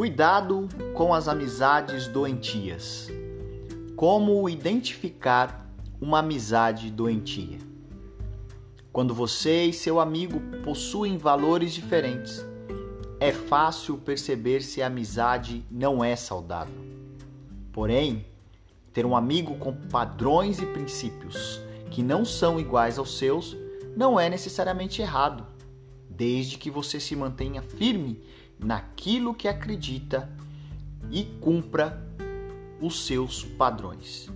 Cuidado com as amizades doentias. Como identificar uma amizade doentia? Quando você e seu amigo possuem valores diferentes, é fácil perceber se a amizade não é saudável. Porém, ter um amigo com padrões e princípios que não são iguais aos seus não é necessariamente errado, desde que você se mantenha firme naquilo que acredita e cumpra os seus padrões.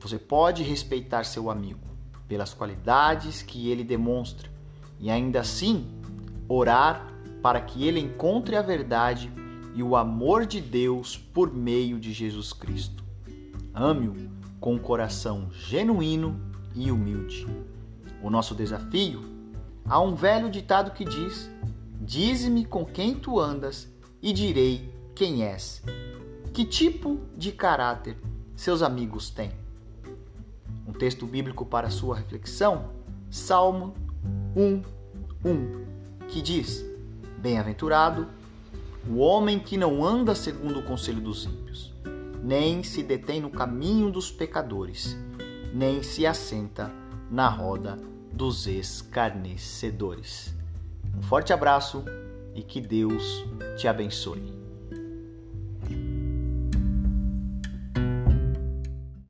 Você pode respeitar seu amigo pelas qualidades que ele demonstra e ainda assim orar para que ele encontre a verdade e o amor de Deus por meio de Jesus Cristo. Ame-o com um coração genuíno e humilde. O nosso desafio? Há um velho ditado que diz: Dize-me com quem tu andas e direi quem és. Que tipo de caráter seus amigos têm? Um texto bíblico para sua reflexão? Salmo 1, 1, que diz: Bem-aventurado o homem que não anda segundo o conselho dos ímpios, nem se detém no caminho dos pecadores, nem se assenta na roda dos escarnecedores. Um forte abraço e que Deus te abençoe.